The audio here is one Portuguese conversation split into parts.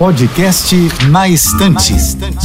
Podcast Na Estante.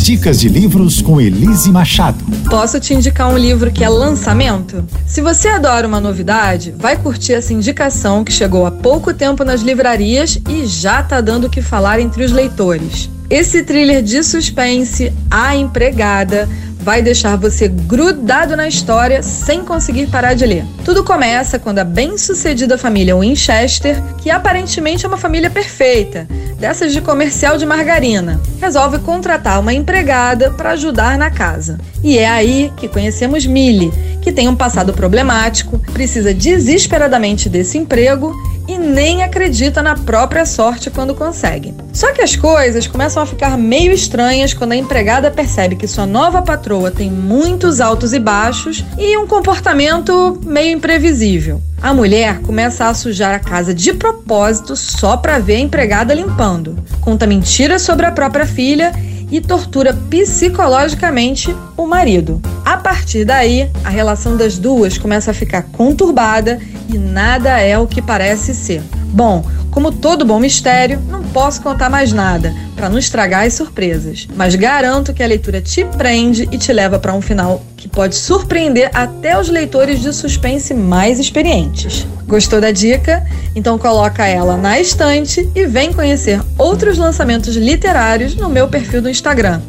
Dicas de livros com Elise Machado. Posso te indicar um livro que é lançamento? Se você adora uma novidade, vai curtir essa indicação que chegou há pouco tempo nas livrarias e já tá dando o que falar entre os leitores. Esse thriller de suspense, A Empregada, vai deixar você grudado na história sem conseguir parar de ler. Tudo começa quando a bem-sucedida família Winchester, que aparentemente é uma família perfeita, dessas de comercial de margarina, resolve contratar uma empregada para ajudar na casa. E é aí que conhecemos Millie, que tem um passado problemático, precisa desesperadamente desse emprego e nem acredita na própria sorte quando consegue. Só que as coisas começam a ficar meio estranhas quando a empregada percebe que sua nova patroa tem muitos altos e baixos e um comportamento meio imprevisível. A mulher começa a sujar a casa de propósito só para ver a empregada limpando. Conta mentiras sobre a própria filha e tortura psicologicamente o marido. A partir daí, a relação das duas começa a ficar conturbada e nada é o que parece ser. Bom, como todo bom mistério, não posso contar mais nada para não estragar as surpresas, mas garanto que a leitura te prende e te leva para um final que pode surpreender até os leitores de suspense mais experientes. Gostou da dica? Então coloca ela na estante e vem conhecer outros lançamentos literários no meu perfil do Instagram,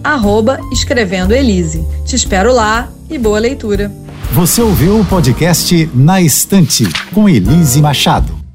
@escrevendoelise. Te espero lá e boa leitura. Você ouviu o podcast Na Estante com Elise Machado.